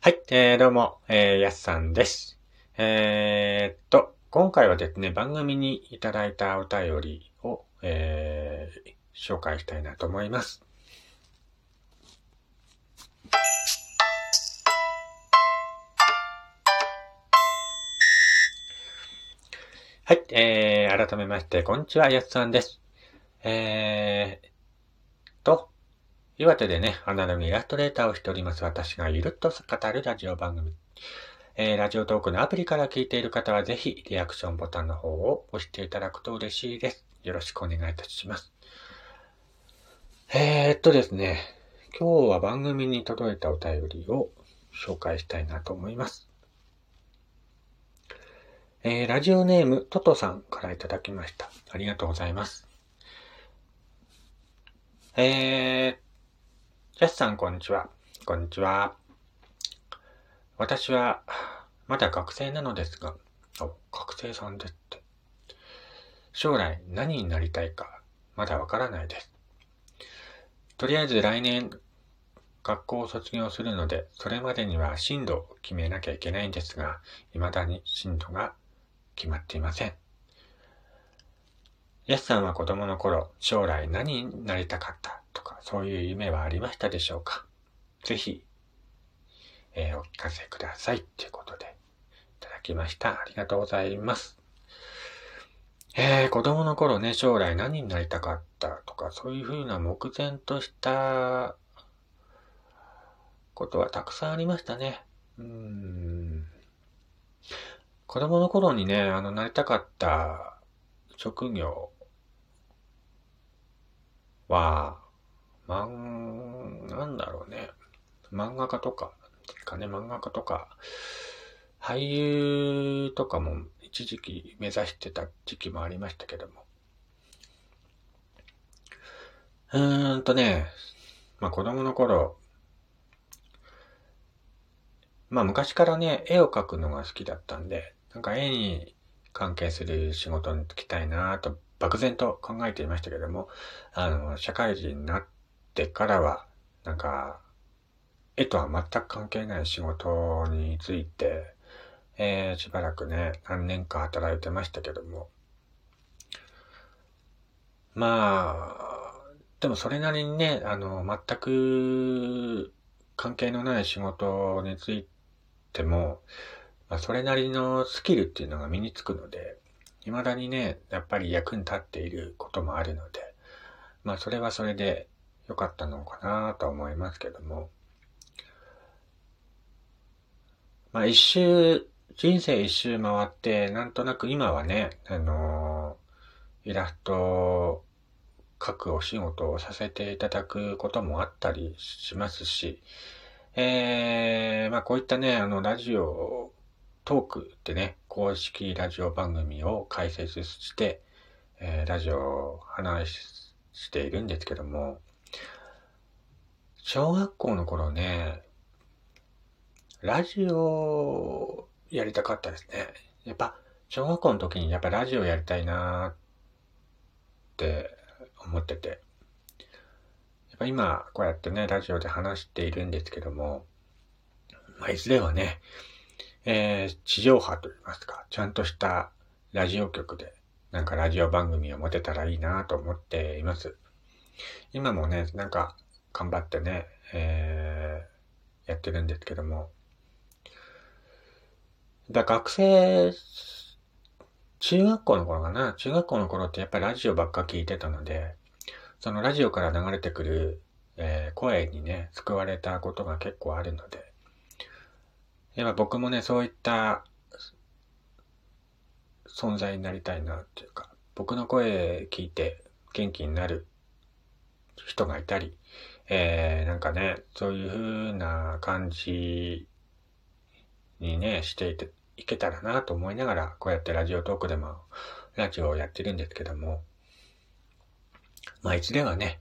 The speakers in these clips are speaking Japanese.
はい、えー、どうも、えー、やすさんです。えー、っと、今回はですね、番組にいただいたお便りを、えー、紹介したいなと思います。はい、えー、改めまして、こんにちは、やすさんです。えー、と、岩手でね、アナログイラストレーターをしております私がゆるっと語るラジオ番組。えー、ラジオトークのアプリから聞いている方はぜひリアクションボタンの方を押していただくと嬉しいです。よろしくお願いいたします。えー、っとですね、今日は番組に届いたお便りを紹介したいなと思います。えー、ラジオネームトトさんからいただきました。ありがとうございます。えー、ジャスさんこんにちは。こんにちは。私は、まだ学生なのですが、お、学生さんですって。将来何になりたいか、まだわからないです。とりあえず来年、学校を卒業するので、それまでには進路を決めなきゃいけないんですが、未だに進路が決まっていません。ヤスさんは子供の頃、将来何になりたかった？とか、そういう夢はありましたでしょうか？ぜひ、えー、お聞かせください。ということで、いただきました。ありがとうございます。えー、子供の頃ね、将来何になりたかったとか、そういうふうな目前としたことはたくさんありましたね。うーん。子供の頃にね、あの、なりたかった職業は、まん、なんだろうね。漫画家とか、かね、漫画家とか、俳優とかも一時期目指してた時期もありましたけども。うーんとね、まあ子供の頃、まあ昔からね、絵を描くのが好きだったんで、なんか絵に関係する仕事に就きたいなと漠然と考えていましたけども、あの、社会人になっててからは、なんか、絵とは全く関係ない仕事について、えー、しばらくね、何年か働いてましたけども、まあ、でもそれなりにね、あの、全く関係のない仕事についても、まあ、それなりのスキルっていうのが身につくので、未だにね、やっぱり役に立っていることもあるので、まあそれはそれで良かったのかなと思いますけども、まあ一周、人生一周回って、なんとなく今はね、あのイラスト描くお仕事をさせていただくこともあったりしますし、えー、まあこういったね、あの、ラジオトークってね、公式ラジオ番組を開設して、えー、ラジオを話しているんですけども、小学校の頃ね、ラジオやりたかったですね。やっぱ、小学校の時にやっぱラジオやりたいなって思ってて。やっぱ今、こうやってね、ラジオで話しているんですけども、まあ、いずれはね、えー、地上波といいますか、ちゃんとしたラジオ局で、なんかラジオ番組を持てたらいいなと思っています。今もね、なんか頑張ってね、えー、やってるんですけども、だ学生、中学校の頃かな、中学校の頃ってやっぱりラジオばっか聞いてたので、そのラジオから流れてくる、えー、声にね、救われたことが結構あるので、やっぱ僕もね、そういった存在になりたいなっていうか、僕の声聞いて元気になる人がいたり、えー、なんかね、そういう風な感じにね、していていけたらなと思いながら、こうやってラジオトークでもラジオをやってるんですけども、まあいつではね、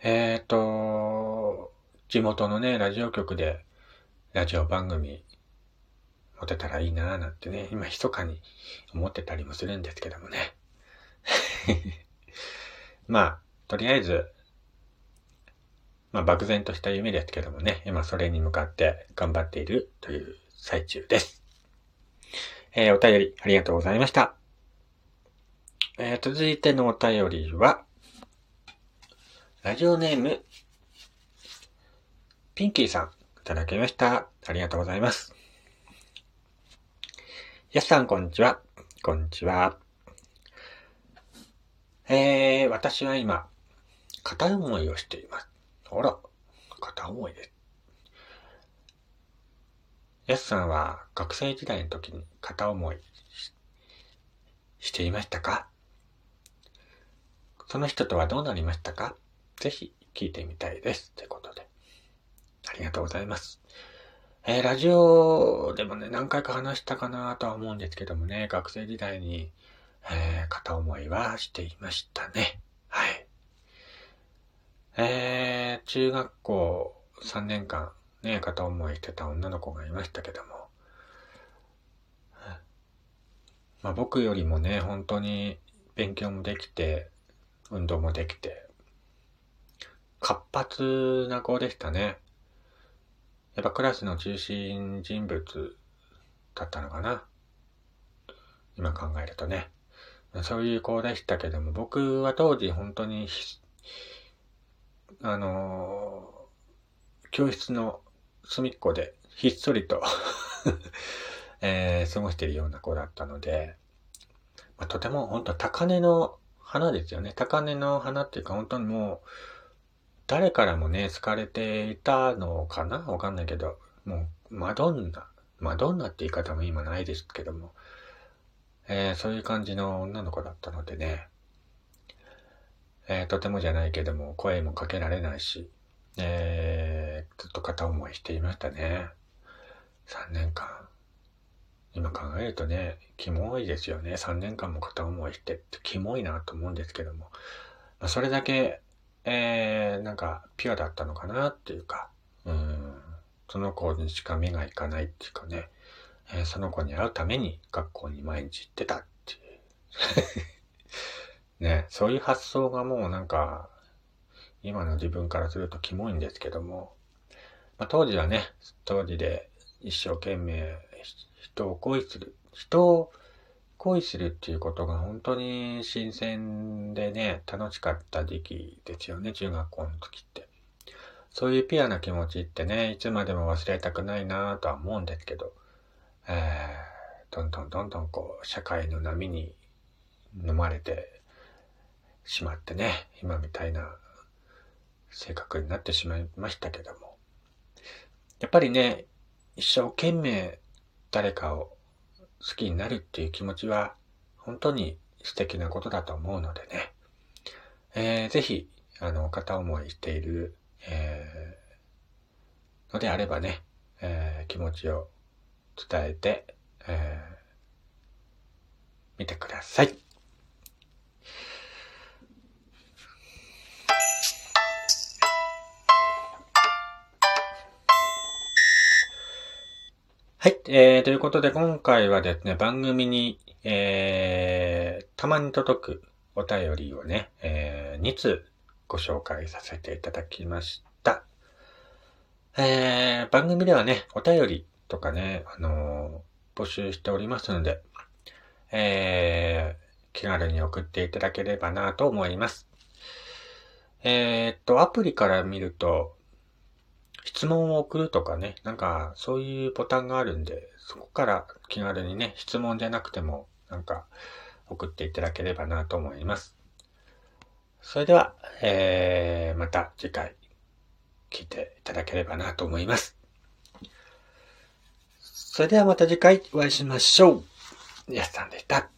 えっ、ー、と、地元のね、ラジオ局でラジオ番組持てたらいいなぁなんてね、今密かに思ってたりもするんですけどもね。まあ、とりあえず、まあ、漠然とした夢ですけどもね、今それに向かって頑張っているという最中です。えー、お便りありがとうございました。えー、続いてのお便りは、ラジオネーム、ピンキーさん、いただきました。ありがとうございます。やすさん、こんにちは。こんにちは。えー、私は今、片思いをしています。あら、片思いです。やすさんは学生時代の時に片思いしていましたか？その人とはどうなりましたか？ぜひ聞いてみたいです。ということで。ありがとうございます。えー、ラジオでもね、何回か話したかなとは思うんですけどもね、学生時代に、えー、片思いはしていましたね。えー、中学校3年間、ね、片思いしてた女の子がいましたけども、まあ僕よりもね、本当に勉強もできて、運動もできて、活発な子でしたね。やっぱクラスの中心人物だったのかな。今考えるとね。そういう子でしたけども、僕は当時本当に、あのー、教室の隅っこでひっそりと えー、過ごしているような子だったので、まあ、とても本当高根の花ですよね。高根の花っていうか本当にもう、誰からもね、好かれていたのかな？わかんないけど、もう、マドンナ。マドンナって言い方も今ないですけども、えー、そういう感じの女の子だったのでね、えー、とてもじゃないけども、声もかけられないし、えー、ずっと片思いしていましたね。3年間。今考えるとね、キモいですよね。3年間も片思いしてってキモいなと思うんですけども、まあ、それだけえー、なんか、ピュアだったのかなっていうか、うん、その子にしか目がいかないっていうかね、えー、その子に会うために学校に毎日行ってたっていう。そういう発想がもうなんか、今の自分からするとキモいんですけども、まあ、当時はね、当時で一生懸命人を恋する、人を恋するっていうことが本当に新鮮でね、楽しかった時期ですよね、中学校の時って。そういうピュアな気持ちってね、いつまでも忘れたくないなぁとは思うんですけど、えー、どんどんどんどんこう、社会の波に飲まれてしまってね、今みたいな性格になってしまいましたけども。やっぱりね、一生懸命誰かを好きになるっていう気持ちは本当に素敵なことだと思うのでね、えー、ぜひ、あの、片思いしている、えー、のであればね、えー、気持ちを伝えて、えー、見てください。はい。えー、ということで今回はですね、番組に、えー、たまに届くお便りをね、えー、2通ご紹介させていただきました。えー、番組ではね、お便りとかね、あのー、募集しておりますので、えー、気軽に送っていただければなと思います。えー、っと、アプリから見ると、質問を送るとかね、なんかそういうボタンがあるんで、そこから気軽にね、質問じゃなくても、なんか送っていただければなと思います。それでは、えー、また次回聞いていただければなと思います。それではまた次回お会いしましょう。やすさんでした。